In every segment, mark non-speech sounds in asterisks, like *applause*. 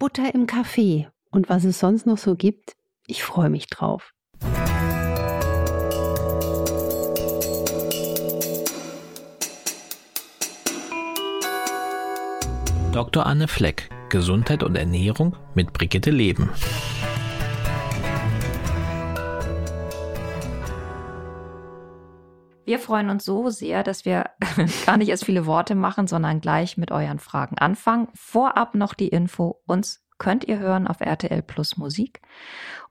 Butter im Kaffee und was es sonst noch so gibt. Ich freue mich drauf. Dr. Anne Fleck, Gesundheit und Ernährung mit Brigitte Leben. Wir freuen uns so sehr, dass wir *laughs* gar nicht erst viele Worte machen, sondern gleich mit euren Fragen anfangen. Vorab noch die Info, uns könnt ihr hören auf RTL Plus Musik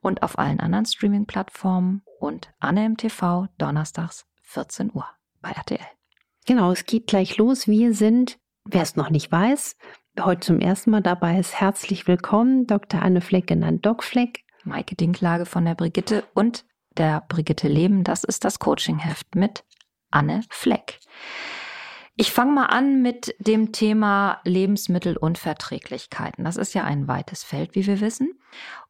und auf allen anderen Streaming-Plattformen und Anne im TV donnerstags 14 Uhr bei RTL. Genau, es geht gleich los. Wir sind, wer es noch nicht weiß, heute zum ersten Mal dabei ist, herzlich willkommen. Dr. Anne Fleck, genannt Doc Fleck. Maike Dinklage von der Brigitte und der Brigitte Leben. Das ist das Coachingheft mit Anne Fleck. Ich fange mal an mit dem Thema Lebensmittelunverträglichkeiten. Das ist ja ein weites Feld, wie wir wissen.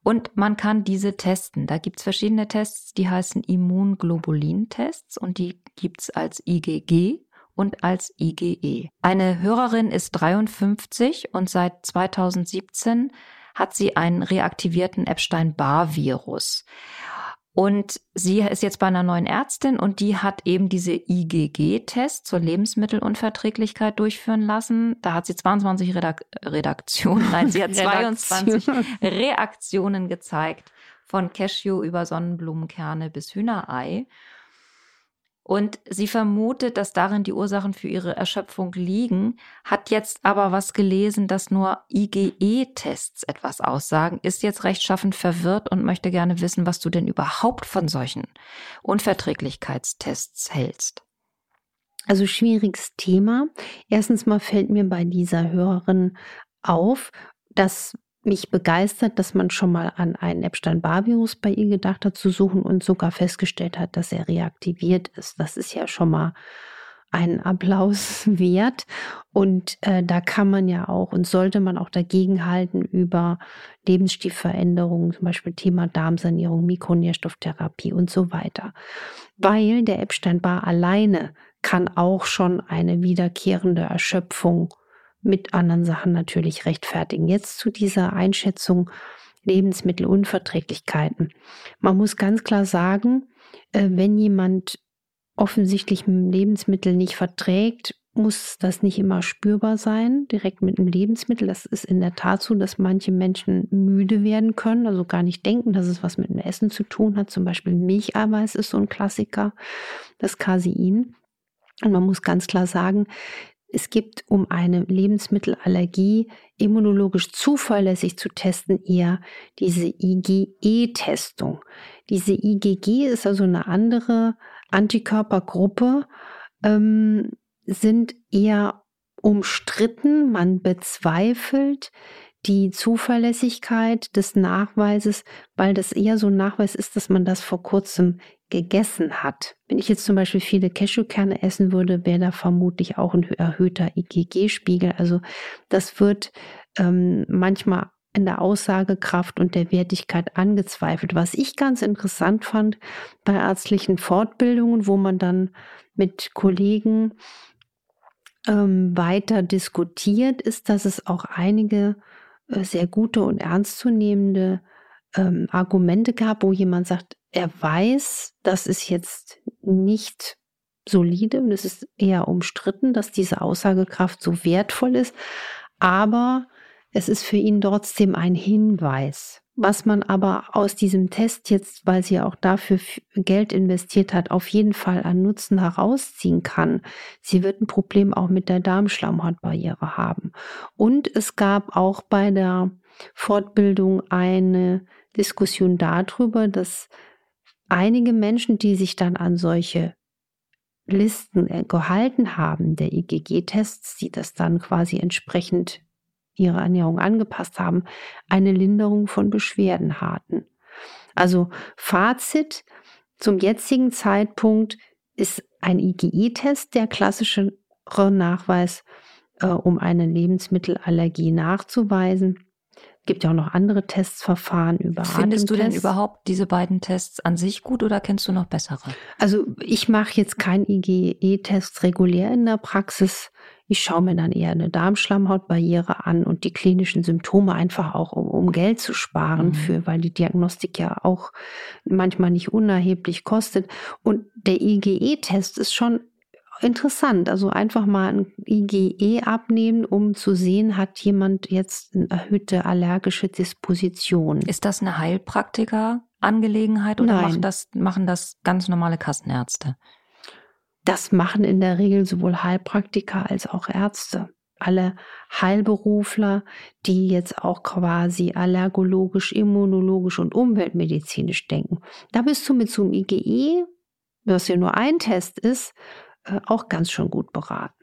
Und man kann diese testen. Da gibt es verschiedene Tests, die heißen Immunglobulin-Tests und die gibt es als IgG und als IgE. Eine Hörerin ist 53 und seit 2017 hat sie einen reaktivierten Epstein-Barr-Virus. Und sie ist jetzt bei einer neuen Ärztin und die hat eben diese IgG-Test zur Lebensmittelunverträglichkeit durchführen lassen. Da hat sie 22 Redak Redaktionen, nein, sie hat *laughs* 22 Reaktionen gezeigt. Von Cashew über Sonnenblumenkerne bis Hühnerei. Und sie vermutet, dass darin die Ursachen für ihre Erschöpfung liegen, hat jetzt aber was gelesen, dass nur IgE-Tests etwas aussagen, ist jetzt rechtschaffend verwirrt und möchte gerne wissen, was du denn überhaupt von solchen Unverträglichkeitstests hältst. Also schwieriges Thema. Erstens mal fällt mir bei dieser Hörerin auf, dass mich begeistert, dass man schon mal an einen Epstein-Barr-Virus bei ihr gedacht hat zu suchen und sogar festgestellt hat, dass er reaktiviert ist. Das ist ja schon mal einen Applaus *laughs* wert. Und äh, da kann man ja auch und sollte man auch dagegenhalten über Lebensstilveränderungen, zum Beispiel Thema Darmsanierung, Mikronährstofftherapie und so weiter. Weil der Epstein-Barr alleine kann auch schon eine wiederkehrende Erschöpfung mit anderen Sachen natürlich rechtfertigen. Jetzt zu dieser Einschätzung Lebensmittelunverträglichkeiten. Man muss ganz klar sagen, äh, wenn jemand offensichtlich Lebensmittel nicht verträgt, muss das nicht immer spürbar sein, direkt mit einem Lebensmittel. Das ist in der Tat so, dass manche Menschen müde werden können, also gar nicht denken, dass es was mit dem Essen zu tun hat. Zum Beispiel Milcheiweiß ist so ein Klassiker, das Casein. Und man muss ganz klar sagen, es gibt, um eine Lebensmittelallergie immunologisch zuverlässig zu testen, eher diese IgE-Testung. Diese IgG ist also eine andere Antikörpergruppe, ähm, sind eher umstritten. Man bezweifelt die Zuverlässigkeit des Nachweises, weil das eher so ein Nachweis ist, dass man das vor kurzem gegessen hat. Wenn ich jetzt zum Beispiel viele Cashewkerne essen würde, wäre da vermutlich auch ein erhöhter IgG-Spiegel. Also das wird ähm, manchmal in der Aussagekraft und der Wertigkeit angezweifelt. Was ich ganz interessant fand bei ärztlichen Fortbildungen, wo man dann mit Kollegen ähm, weiter diskutiert, ist, dass es auch einige äh, sehr gute und ernstzunehmende ähm, Argumente gab, wo jemand sagt, er weiß, das ist jetzt nicht solide und es ist eher umstritten, dass diese Aussagekraft so wertvoll ist, aber es ist für ihn trotzdem ein Hinweis. Was man aber aus diesem Test jetzt, weil sie auch dafür Geld investiert hat, auf jeden Fall an Nutzen herausziehen kann. Sie wird ein Problem auch mit der Darmschlammhautbarriere haben. Und es gab auch bei der Fortbildung eine Diskussion darüber, dass einige Menschen, die sich dann an solche Listen äh, gehalten haben, der IgG-Tests, die das dann quasi entsprechend ihre Ernährung angepasst haben, eine Linderung von Beschwerden hatten. Also Fazit zum jetzigen Zeitpunkt ist ein IgE-Test der klassische Nachweis, äh, um eine Lebensmittelallergie nachzuweisen. Gibt ja auch noch andere Testsverfahren über Findest du denn überhaupt diese beiden Tests an sich gut oder kennst du noch bessere? Also ich mache jetzt keinen IgE-Test regulär in der Praxis. Ich schaue mir dann eher eine Darmschlammhautbarriere an und die klinischen Symptome einfach auch, um, um Geld zu sparen mhm. für, weil die Diagnostik ja auch manchmal nicht unerheblich kostet. Und der IgE-Test ist schon interessant. Also einfach mal ein IgE abnehmen, um zu sehen, hat jemand jetzt eine erhöhte allergische Disposition. Ist das eine Heilpraktiker-Angelegenheit oder machen das, machen das ganz normale Kassenärzte? Das machen in der Regel sowohl Heilpraktiker als auch Ärzte. Alle Heilberufler, die jetzt auch quasi allergologisch, immunologisch und umweltmedizinisch denken. Da bist du mit so einem IgE, was ja nur ein Test ist, äh, auch ganz schon gut beraten.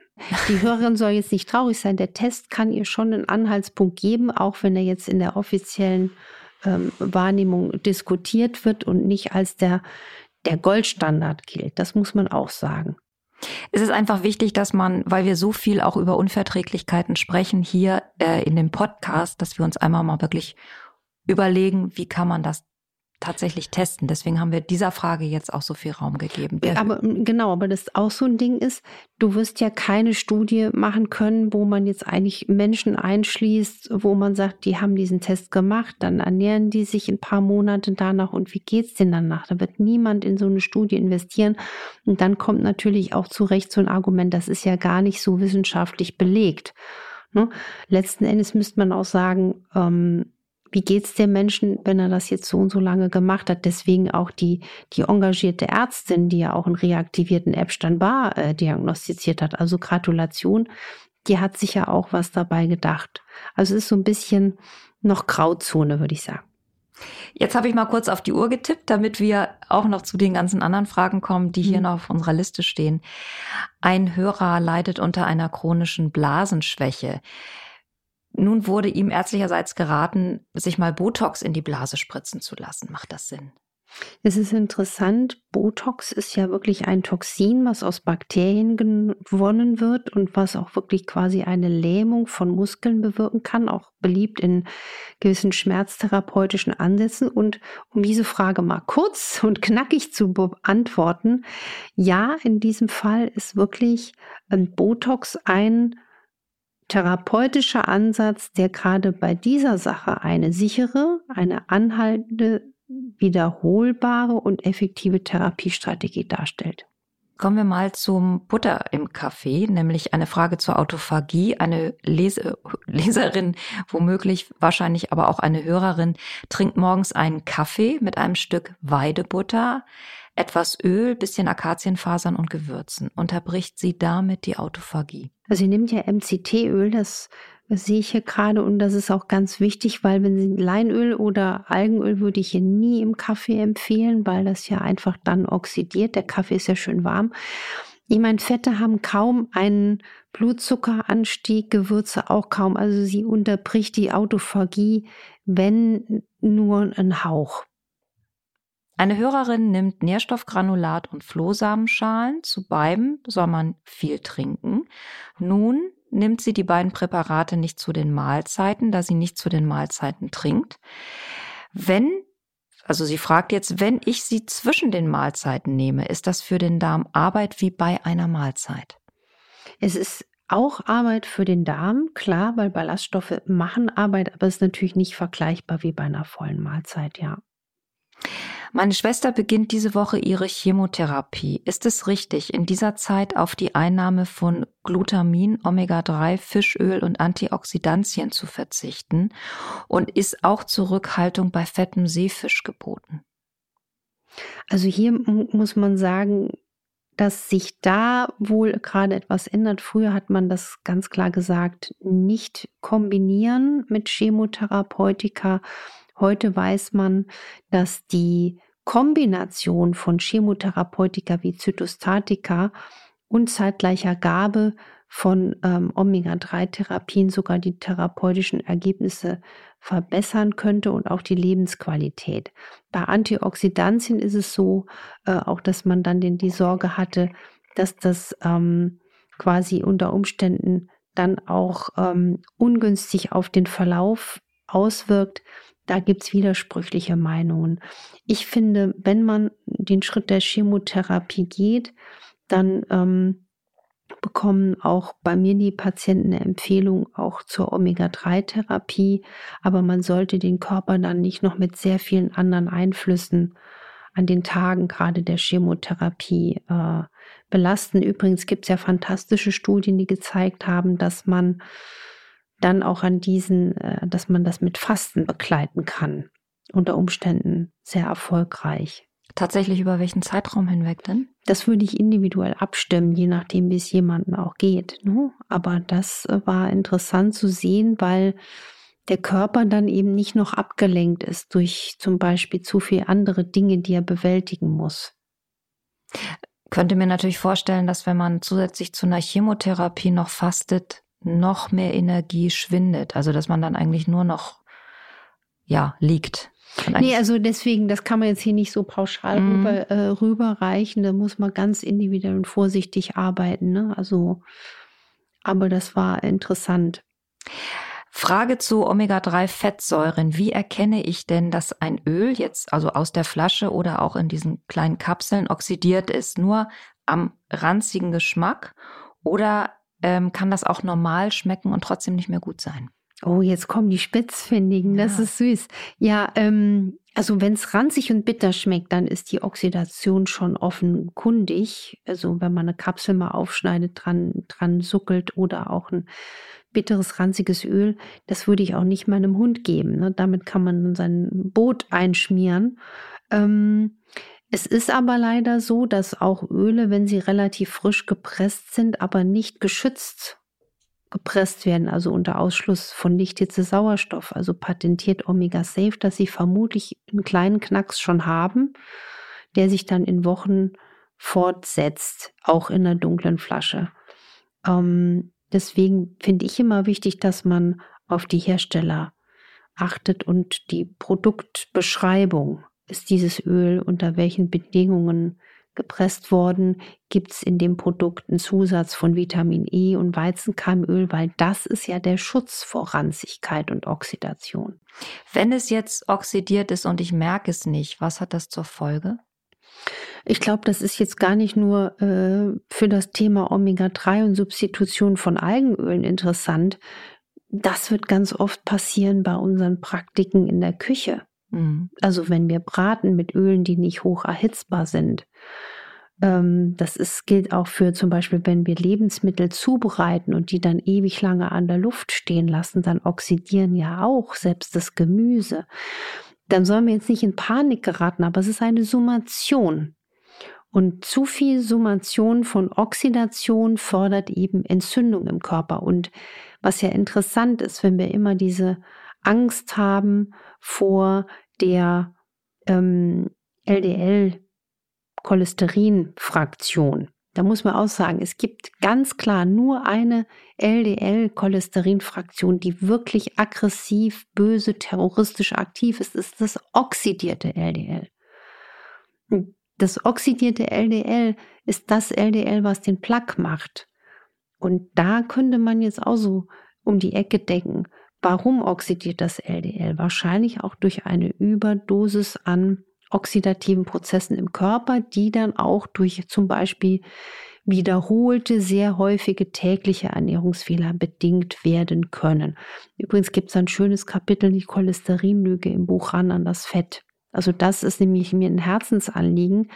Die Hörerin soll jetzt nicht traurig sein. Der Test kann ihr schon einen Anhaltspunkt geben, auch wenn er jetzt in der offiziellen ähm, Wahrnehmung diskutiert wird und nicht als der, der Goldstandard gilt. Das muss man auch sagen. Es ist einfach wichtig, dass man, weil wir so viel auch über Unverträglichkeiten sprechen hier äh, in dem Podcast, dass wir uns einmal mal wirklich überlegen, wie kann man das tatsächlich testen. Deswegen haben wir dieser Frage jetzt auch so viel Raum gegeben. Aber genau, aber das auch so ein Ding ist, du wirst ja keine Studie machen können, wo man jetzt eigentlich Menschen einschließt, wo man sagt, die haben diesen Test gemacht, dann ernähren die sich ein paar Monate danach und wie geht's denn danach? Da wird niemand in so eine Studie investieren und dann kommt natürlich auch zu Recht so ein Argument, das ist ja gar nicht so wissenschaftlich belegt. Ne? Letzten Endes müsste man auch sagen, ähm, wie geht's dem Menschen, wenn er das jetzt so und so lange gemacht hat? Deswegen auch die, die engagierte Ärztin, die ja auch einen reaktivierten Epstein-Barr äh, diagnostiziert hat. Also Gratulation, die hat sich ja auch was dabei gedacht. Also es ist so ein bisschen noch Grauzone, würde ich sagen. Jetzt habe ich mal kurz auf die Uhr getippt, damit wir auch noch zu den ganzen anderen Fragen kommen, die hier mhm. noch auf unserer Liste stehen. Ein Hörer leidet unter einer chronischen Blasenschwäche. Nun wurde ihm ärztlicherseits geraten, sich mal Botox in die Blase spritzen zu lassen. Macht das Sinn? Es ist interessant, Botox ist ja wirklich ein Toxin, was aus Bakterien gewonnen wird und was auch wirklich quasi eine Lähmung von Muskeln bewirken kann, auch beliebt in gewissen schmerztherapeutischen Ansätzen. Und um diese Frage mal kurz *laughs* und knackig zu beantworten, ja, in diesem Fall ist wirklich Botox ein therapeutischer Ansatz, der gerade bei dieser Sache eine sichere, eine anhaltende, wiederholbare und effektive Therapiestrategie darstellt. Kommen wir mal zum Butter im Kaffee, nämlich eine Frage zur Autophagie. Eine Lese Leserin, womöglich wahrscheinlich aber auch eine Hörerin, trinkt morgens einen Kaffee mit einem Stück Weidebutter, etwas Öl, bisschen Akazienfasern und Gewürzen. Unterbricht sie damit die Autophagie? Also sie nimmt ja MCT-Öl, das, sehe ich hier gerade und das ist auch ganz wichtig, weil wenn sie Leinöl oder Algenöl würde ich hier nie im Kaffee empfehlen, weil das ja einfach dann oxidiert. Der Kaffee ist ja schön warm. Ich meine, Fette haben kaum einen Blutzuckeranstieg, Gewürze auch kaum. Also sie unterbricht die Autophagie, wenn nur ein Hauch. Eine Hörerin nimmt Nährstoffgranulat und Flohsamenschalen. Zu beiden soll man viel trinken. Nun nimmt sie die beiden Präparate nicht zu den Mahlzeiten, da sie nicht zu den Mahlzeiten trinkt. Wenn, also sie fragt jetzt, wenn ich sie zwischen den Mahlzeiten nehme, ist das für den Darm Arbeit wie bei einer Mahlzeit? Es ist auch Arbeit für den Darm, klar, weil Ballaststoffe machen Arbeit, aber es ist natürlich nicht vergleichbar wie bei einer vollen Mahlzeit, ja. Meine Schwester beginnt diese Woche ihre Chemotherapie. Ist es richtig, in dieser Zeit auf die Einnahme von Glutamin, Omega-3, Fischöl und Antioxidantien zu verzichten? Und ist auch Zurückhaltung bei fettem Seefisch geboten? Also hier muss man sagen, dass sich da wohl gerade etwas ändert. Früher hat man das ganz klar gesagt, nicht kombinieren mit Chemotherapeutika Heute weiß man, dass die Kombination von Chemotherapeutika wie Zytostatika und zeitgleicher Gabe von ähm, Omega-3-Therapien sogar die therapeutischen Ergebnisse verbessern könnte und auch die Lebensqualität. Bei Antioxidantien ist es so, äh, auch dass man dann den, die Sorge hatte, dass das ähm, quasi unter Umständen dann auch ähm, ungünstig auf den Verlauf auswirkt, da gibt's widersprüchliche Meinungen. Ich finde, wenn man den Schritt der Chemotherapie geht, dann ähm, bekommen auch bei mir die Patienten eine Empfehlung auch zur Omega-3-Therapie, aber man sollte den Körper dann nicht noch mit sehr vielen anderen Einflüssen an den Tagen gerade der Chemotherapie äh, belasten. Übrigens gibt es ja fantastische Studien, die gezeigt haben, dass man dann auch an diesen, äh, dass man das mit Fasten begleiten kann. Unter Umständen sehr erfolgreich. Tatsächlich über welchen Zeitraum hinweg denn? Das würde ich individuell abstimmen, je nachdem, wie es jemandem auch geht. Ne? Aber das äh, war interessant zu sehen, weil der Körper dann eben nicht noch abgelenkt ist durch zum Beispiel zu viele andere Dinge, die er bewältigen muss. Könnte mir natürlich vorstellen, dass wenn man zusätzlich zu einer Chemotherapie noch fastet, noch mehr Energie schwindet. Also dass man dann eigentlich nur noch ja liegt. Nee, also deswegen, das kann man jetzt hier nicht so pauschal mm. rüber, äh, rüberreichen. Da muss man ganz individuell und vorsichtig arbeiten. Ne? Also, aber das war interessant. Frage zu Omega-3-Fettsäuren. Wie erkenne ich denn, dass ein Öl jetzt also aus der Flasche oder auch in diesen kleinen Kapseln oxidiert ist? Nur am ranzigen Geschmack oder ähm, kann das auch normal schmecken und trotzdem nicht mehr gut sein? Oh, jetzt kommen die Spitzfindigen, das ja. ist süß. Ja, ähm, also wenn es ranzig und bitter schmeckt, dann ist die Oxidation schon offenkundig. Also wenn man eine Kapsel mal aufschneidet, dran, dran suckelt oder auch ein bitteres, ranziges Öl, das würde ich auch nicht meinem Hund geben. Ne? Damit kann man sein Boot einschmieren. Ähm, es ist aber leider so, dass auch Öle, wenn sie relativ frisch gepresst sind, aber nicht geschützt gepresst werden, also unter Ausschluss von Lichthitze Sauerstoff, also patentiert Omega Safe, dass sie vermutlich einen kleinen Knacks schon haben, der sich dann in Wochen fortsetzt, auch in einer dunklen Flasche. Ähm, Deswegen finde ich immer wichtig, dass man auf die Hersteller achtet und die Produktbeschreibung. Ist dieses Öl unter welchen Bedingungen gepresst worden? Gibt es in dem Produkt einen Zusatz von Vitamin E und Weizenkeimöl? Weil das ist ja der Schutz vor Ranzigkeit und Oxidation. Wenn es jetzt oxidiert ist und ich merke es nicht, was hat das zur Folge? Ich glaube, das ist jetzt gar nicht nur äh, für das Thema Omega-3 und Substitution von Algenölen interessant. Das wird ganz oft passieren bei unseren Praktiken in der Küche. Mhm. Also wenn wir braten mit Ölen, die nicht hoch erhitzbar sind. Ähm, das ist, gilt auch für zum Beispiel, wenn wir Lebensmittel zubereiten und die dann ewig lange an der Luft stehen lassen, dann oxidieren ja auch selbst das Gemüse dann sollen wir jetzt nicht in Panik geraten, aber es ist eine Summation. Und zu viel Summation von Oxidation fördert eben Entzündung im Körper. Und was ja interessant ist, wenn wir immer diese Angst haben vor der ähm, LDL-Cholesterin-Fraktion. Da muss man auch sagen, es gibt ganz klar nur eine LDL-Cholesterinfraktion, die wirklich aggressiv, böse, terroristisch aktiv ist, ist das oxidierte LDL. Das oxidierte LDL ist das LDL, was den Plaque macht. Und da könnte man jetzt auch so um die Ecke denken. Warum oxidiert das LDL? Wahrscheinlich auch durch eine Überdosis an oxidativen Prozessen im Körper, die dann auch durch zum Beispiel wiederholte, sehr häufige tägliche Ernährungsfehler bedingt werden können. Übrigens gibt es ein schönes Kapitel, die Cholesterinlüge im Buch ran an das Fett. Also das ist nämlich mir ein Herzensanliegen,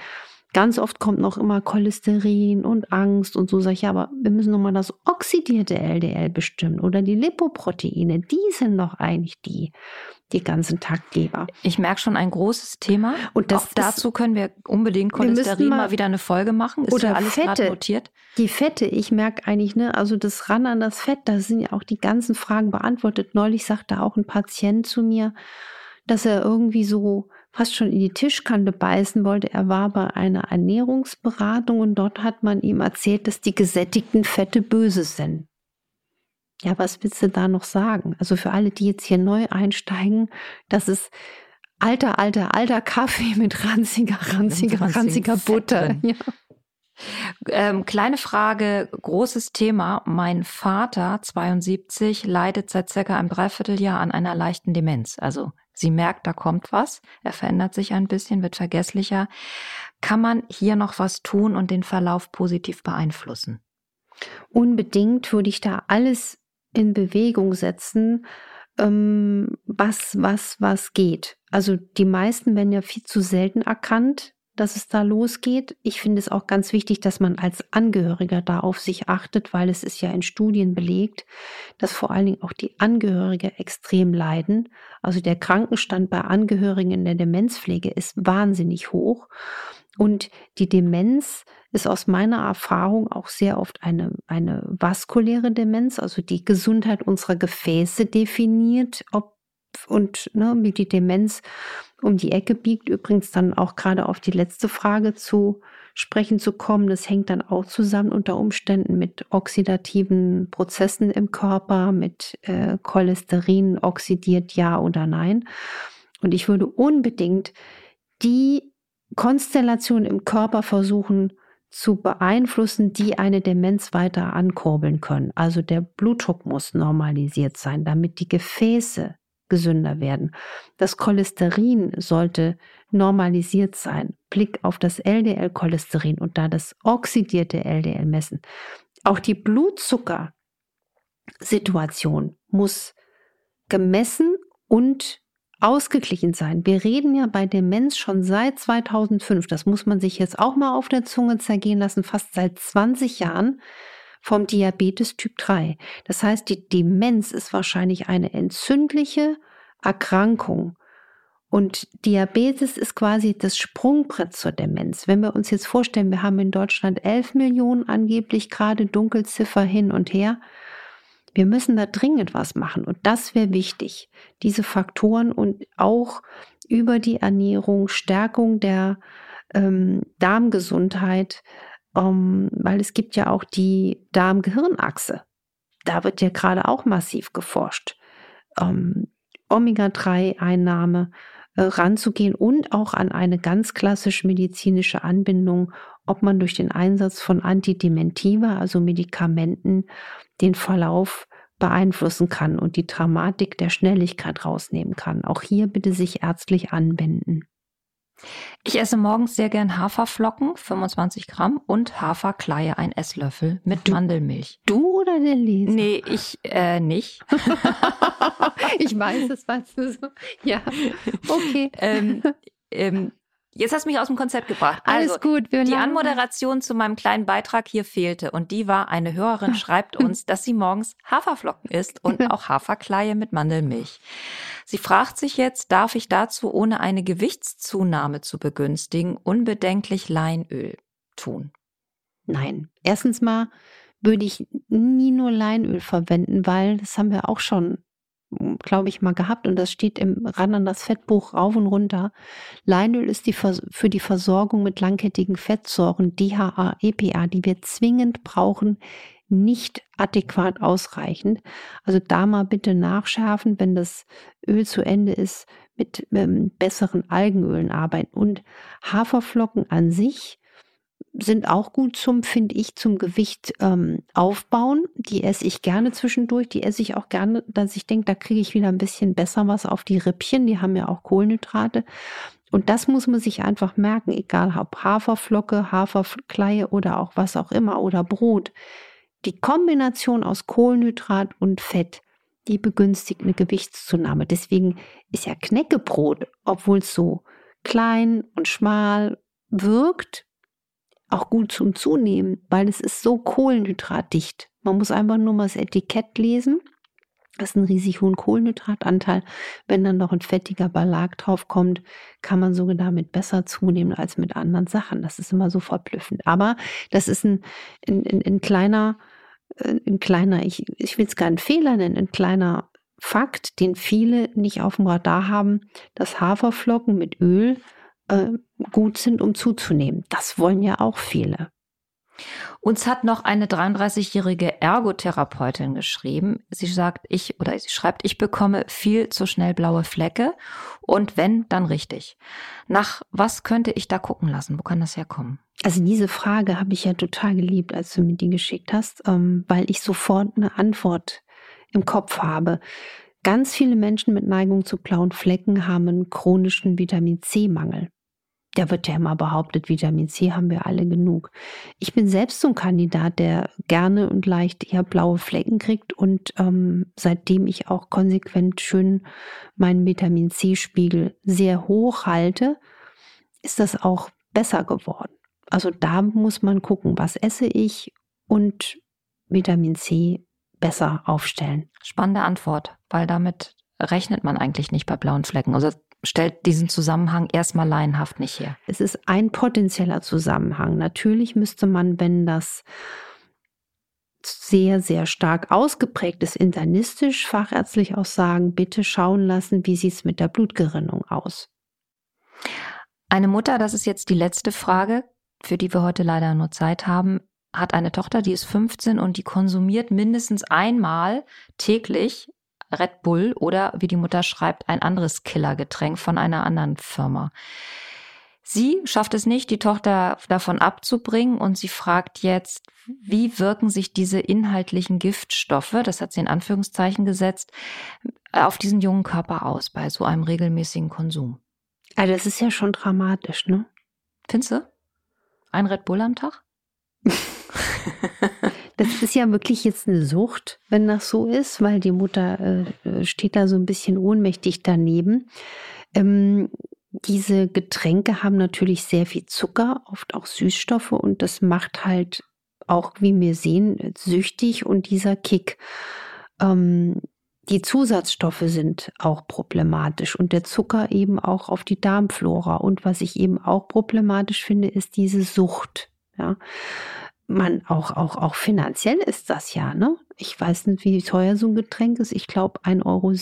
Ganz oft kommt noch immer Cholesterin und Angst und so sage ich, ja, aber wir müssen nochmal das oxidierte LDL bestimmen oder die Lipoproteine, die sind doch eigentlich die, die ganzen Taktgeber. Ich merke schon ein großes Thema. Und das Auch dazu können wir unbedingt Cholesterin wir mal, mal, wieder eine Folge machen. Ist oder ja alles Fette, notiert. Die Fette, ich merke eigentlich, ne, also das ran an das Fett, da sind ja auch die ganzen Fragen beantwortet. Neulich sagte auch ein Patient zu mir, dass er irgendwie so fast schon in die Tischkante beißen wollte. Er war bei einer Ernährungsberatung und dort hat man ihm erzählt, dass die gesättigten Fette böse sind. Ja, was willst du da noch sagen? Also für alle, die jetzt hier neu einsteigen, das ist alter, alter, alter Kaffee mit ranziger, ranziger, ranziger Butter. Ja. Ähm, kleine Frage, großes Thema. Mein Vater, 72, leidet seit circa einem Dreivierteljahr an einer leichten Demenz. Also sie merkt, da kommt was. Er verändert sich ein bisschen, wird vergesslicher. Kann man hier noch was tun und den Verlauf positiv beeinflussen? Unbedingt würde ich da alles in Bewegung setzen, ähm, was, was, was geht. Also die meisten werden ja viel zu selten erkannt dass es da losgeht. Ich finde es auch ganz wichtig, dass man als Angehöriger da auf sich achtet, weil es ist ja in Studien belegt, dass vor allen Dingen auch die Angehörige extrem leiden. Also der Krankenstand bei Angehörigen in der Demenzpflege ist wahnsinnig hoch. Und die Demenz ist aus meiner Erfahrung auch sehr oft eine, eine vaskuläre Demenz, also die Gesundheit unserer Gefäße definiert, ob und ne, wie die Demenz um die Ecke biegt. Übrigens dann auch gerade auf die letzte Frage zu sprechen zu kommen. Das hängt dann auch zusammen unter Umständen mit oxidativen Prozessen im Körper, mit äh, Cholesterin oxidiert ja oder nein. Und ich würde unbedingt die Konstellation im Körper versuchen zu beeinflussen, die eine Demenz weiter ankurbeln können. Also der Blutdruck muss normalisiert sein, damit die Gefäße gesünder werden. Das Cholesterin sollte normalisiert sein. Blick auf das LDL-Cholesterin und da das oxidierte LDL messen. Auch die Blutzuckersituation muss gemessen und ausgeglichen sein. Wir reden ja bei Demenz schon seit 2005, das muss man sich jetzt auch mal auf der Zunge zergehen lassen, fast seit 20 Jahren vom Diabetes Typ 3. Das heißt, die Demenz ist wahrscheinlich eine entzündliche Erkrankung. Und Diabetes ist quasi das Sprungbrett zur Demenz. Wenn wir uns jetzt vorstellen, wir haben in Deutschland 11 Millionen angeblich gerade Dunkelziffer hin und her. Wir müssen da dringend was machen. Und das wäre wichtig. Diese Faktoren und auch über die Ernährung, Stärkung der ähm, Darmgesundheit um, weil es gibt ja auch die Darm-Gehirn-Achse. Da wird ja gerade auch massiv geforscht. Um, Omega-3-Einnahme äh, ranzugehen und auch an eine ganz klassisch medizinische Anbindung, ob man durch den Einsatz von Antidementiva, also Medikamenten, den Verlauf beeinflussen kann und die Dramatik der Schnelligkeit rausnehmen kann. Auch hier bitte sich ärztlich anbinden. Ich esse morgens sehr gern Haferflocken, 25 Gramm, und Haferkleie, ein Esslöffel mit du, Mandelmilch. Du oder der Leser? Nee, ich äh, nicht. *laughs* *laughs* ich weiß es, weißt du so. Ja, okay. ähm, ähm, Jetzt hast du mich aus dem Konzept gebracht. Also, Alles gut. Wir die Anmoderation zu meinem kleinen Beitrag hier fehlte und die war, eine Hörerin *laughs* schreibt uns, dass sie morgens Haferflocken isst und auch Haferkleie mit Mandelmilch. Sie fragt sich jetzt, darf ich dazu, ohne eine Gewichtszunahme zu begünstigen, unbedenklich Leinöl tun? Nein. Erstens mal würde ich nie nur Leinöl verwenden, weil das haben wir auch schon glaube ich, mal gehabt und das steht im ran an das Fettbuch rauf und runter. Leinöl ist die für die Versorgung mit langkettigen Fettsäuren DHA, EPA, die wir zwingend brauchen, nicht adäquat ausreichend. Also da mal bitte nachschärfen, wenn das Öl zu Ende ist, mit ähm, besseren Algenölen arbeiten. Und Haferflocken an sich sind auch gut zum, finde ich, zum Gewicht ähm, aufbauen. Die esse ich gerne zwischendurch. Die esse ich auch gerne, dass ich denke, da kriege ich wieder ein bisschen besser was auf die Rippchen. Die haben ja auch Kohlenhydrate. Und das muss man sich einfach merken, egal ob Haferflocke, Haferkleie oder auch was auch immer oder Brot. Die Kombination aus Kohlenhydrat und Fett, die begünstigt eine Gewichtszunahme. Deswegen ist ja Knäckebrot, obwohl es so klein und schmal wirkt, auch gut zum Zunehmen, weil es ist so kohlenhydratdicht. Man muss einfach nur mal das Etikett lesen. Das ist ein riesig hohen Kohlenhydratanteil. Wenn dann noch ein fettiger Belag drauf kommt, kann man sogar damit besser zunehmen als mit anderen Sachen. Das ist immer so verblüffend. Aber das ist ein, ein, ein, ein kleiner, äh, ein kleiner, ich, ich will es gar einen Fehler nennen, ein kleiner Fakt, den viele nicht auf dem Radar haben, dass Haferflocken mit Öl äh, gut sind, um zuzunehmen. Das wollen ja auch viele. Uns hat noch eine 33-jährige Ergotherapeutin geschrieben. Sie sagt, ich oder sie schreibt, ich bekomme viel zu schnell blaue Flecke und wenn, dann richtig. Nach was könnte ich da gucken lassen? Wo kann das herkommen? Also diese Frage habe ich ja total geliebt, als du mir die geschickt hast, ähm, weil ich sofort eine Antwort im Kopf habe. Ganz viele Menschen mit Neigung zu blauen Flecken haben einen chronischen Vitamin C-Mangel. Da wird ja immer behauptet, Vitamin C haben wir alle genug. Ich bin selbst so ein Kandidat, der gerne und leicht eher blaue Flecken kriegt und ähm, seitdem ich auch konsequent schön meinen Vitamin C-Spiegel sehr hoch halte, ist das auch besser geworden. Also da muss man gucken, was esse ich und Vitamin C besser aufstellen. Spannende Antwort, weil damit rechnet man eigentlich nicht bei blauen Flecken. Also stellt diesen Zusammenhang erstmal laienhaft nicht her. Es ist ein potenzieller Zusammenhang. Natürlich müsste man, wenn das sehr, sehr stark ausgeprägt ist, internistisch, fachärztlich auch sagen, bitte schauen lassen, wie sieht es mit der Blutgerinnung aus. Eine Mutter, das ist jetzt die letzte Frage, für die wir heute leider nur Zeit haben, hat eine Tochter, die ist 15 und die konsumiert mindestens einmal täglich Red Bull oder wie die Mutter schreibt, ein anderes Killergetränk von einer anderen Firma. Sie schafft es nicht, die Tochter davon abzubringen und sie fragt jetzt, wie wirken sich diese inhaltlichen Giftstoffe, das hat sie in Anführungszeichen gesetzt, auf diesen jungen Körper aus bei so einem regelmäßigen Konsum. Also das ist ja schon dramatisch, ne? Findest du? Ein Red Bull am Tag? *laughs* Das ist ja wirklich jetzt eine Sucht, wenn das so ist, weil die Mutter äh, äh, steht da so ein bisschen ohnmächtig daneben. Ähm, diese Getränke haben natürlich sehr viel Zucker, oft auch Süßstoffe und das macht halt auch, wie wir sehen, süchtig und dieser Kick. Ähm, die Zusatzstoffe sind auch problematisch und der Zucker eben auch auf die Darmflora. Und was ich eben auch problematisch finde, ist diese Sucht. Ja man auch, auch, auch finanziell ist das ja, ne? Ich weiß nicht, wie teuer so ein Getränk ist. Ich glaube 1,70 Euro.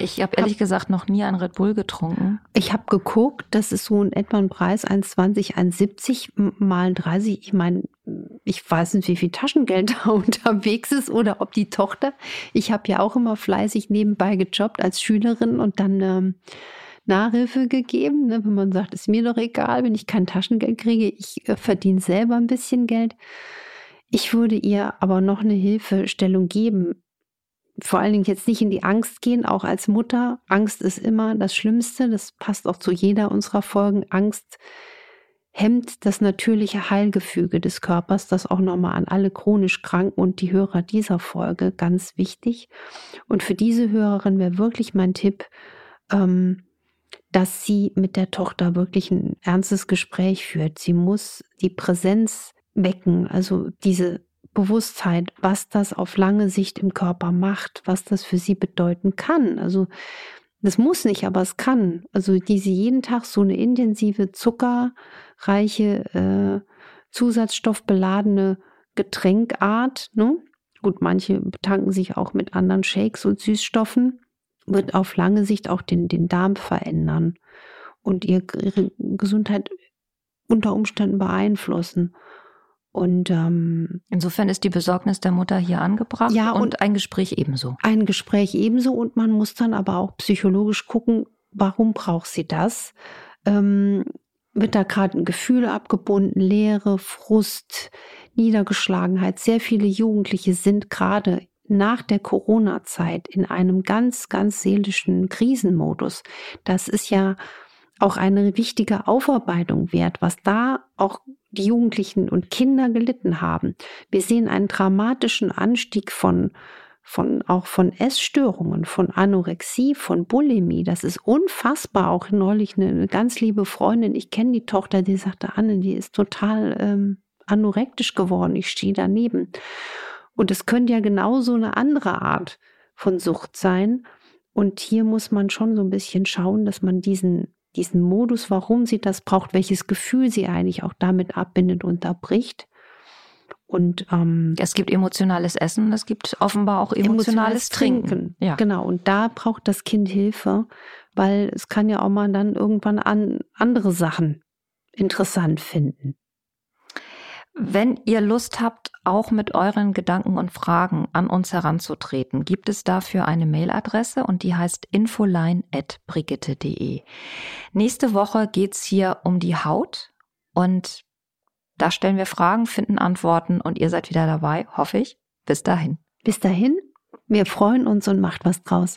Ich habe ehrlich hab, gesagt noch nie ein Red Bull getrunken. Ich habe geguckt, das ist so in etwa ein Preis 1,20, 1,70 mal 30. Ich meine, ich weiß nicht, wie viel Taschengeld *laughs* da unterwegs ist oder ob die Tochter. Ich habe ja auch immer fleißig nebenbei gejobbt als Schülerin und dann ähm, Nachhilfe gegeben, ne, wenn man sagt, ist mir doch egal, wenn ich kein Taschengeld kriege, ich äh, verdiene selber ein bisschen Geld. Ich würde ihr aber noch eine Hilfestellung geben. Vor allen Dingen jetzt nicht in die Angst gehen, auch als Mutter. Angst ist immer das Schlimmste. Das passt auch zu jeder unserer Folgen. Angst hemmt das natürliche Heilgefüge des Körpers. Das auch nochmal an alle chronisch Kranken und die Hörer dieser Folge ganz wichtig. Und für diese Hörerin wäre wirklich mein Tipp, ähm, dass sie mit der Tochter wirklich ein ernstes Gespräch führt. Sie muss die Präsenz wecken, also diese Bewusstheit, was das auf lange Sicht im Körper macht, was das für sie bedeuten kann. Also das muss nicht, aber es kann. Also diese jeden Tag so eine intensive, zuckerreiche, äh, zusatzstoffbeladene Getränkart. Ne? Gut, manche betanken sich auch mit anderen Shakes und Süßstoffen wird auf lange Sicht auch den, den Darm verändern und ihre Gesundheit unter Umständen beeinflussen. Und ähm, insofern ist die Besorgnis der Mutter hier angebracht ja, und, und ein Gespräch ebenso. Ein Gespräch ebenso und man muss dann aber auch psychologisch gucken, warum braucht sie das? Ähm, wird da gerade ein Gefühl abgebunden, Leere, Frust, Niedergeschlagenheit. Sehr viele Jugendliche sind gerade nach der Corona-Zeit in einem ganz, ganz seelischen Krisenmodus. Das ist ja auch eine wichtige Aufarbeitung wert, was da auch die Jugendlichen und Kinder gelitten haben. Wir sehen einen dramatischen Anstieg von von auch von Essstörungen, von Anorexie, von Bulimie. Das ist unfassbar. Auch neulich eine, ganz liebe Freundin, ich kenne die Tochter, die sagte, Anne, die ist total ähm, anorektisch geworden. Ich stehe daneben. Und es könnte ja genauso eine andere Art von Sucht sein. Und hier muss man schon so ein bisschen schauen, dass man diesen, diesen Modus, warum sie das braucht, welches Gefühl sie eigentlich auch damit abbindet, unterbricht. Und ähm, es gibt emotionales Essen, es gibt offenbar auch emotionales, emotionales Trinken. Trinken. Ja. Genau, und da braucht das Kind Hilfe, weil es kann ja auch mal dann irgendwann an andere Sachen interessant finden. Wenn ihr Lust habt, auch mit euren Gedanken und Fragen an uns heranzutreten, gibt es dafür eine Mailadresse und die heißt infoline.brigitte.de. Nächste Woche geht's hier um die Haut und da stellen wir Fragen, finden Antworten und ihr seid wieder dabei, hoffe ich. Bis dahin. Bis dahin, wir freuen uns und macht was draus.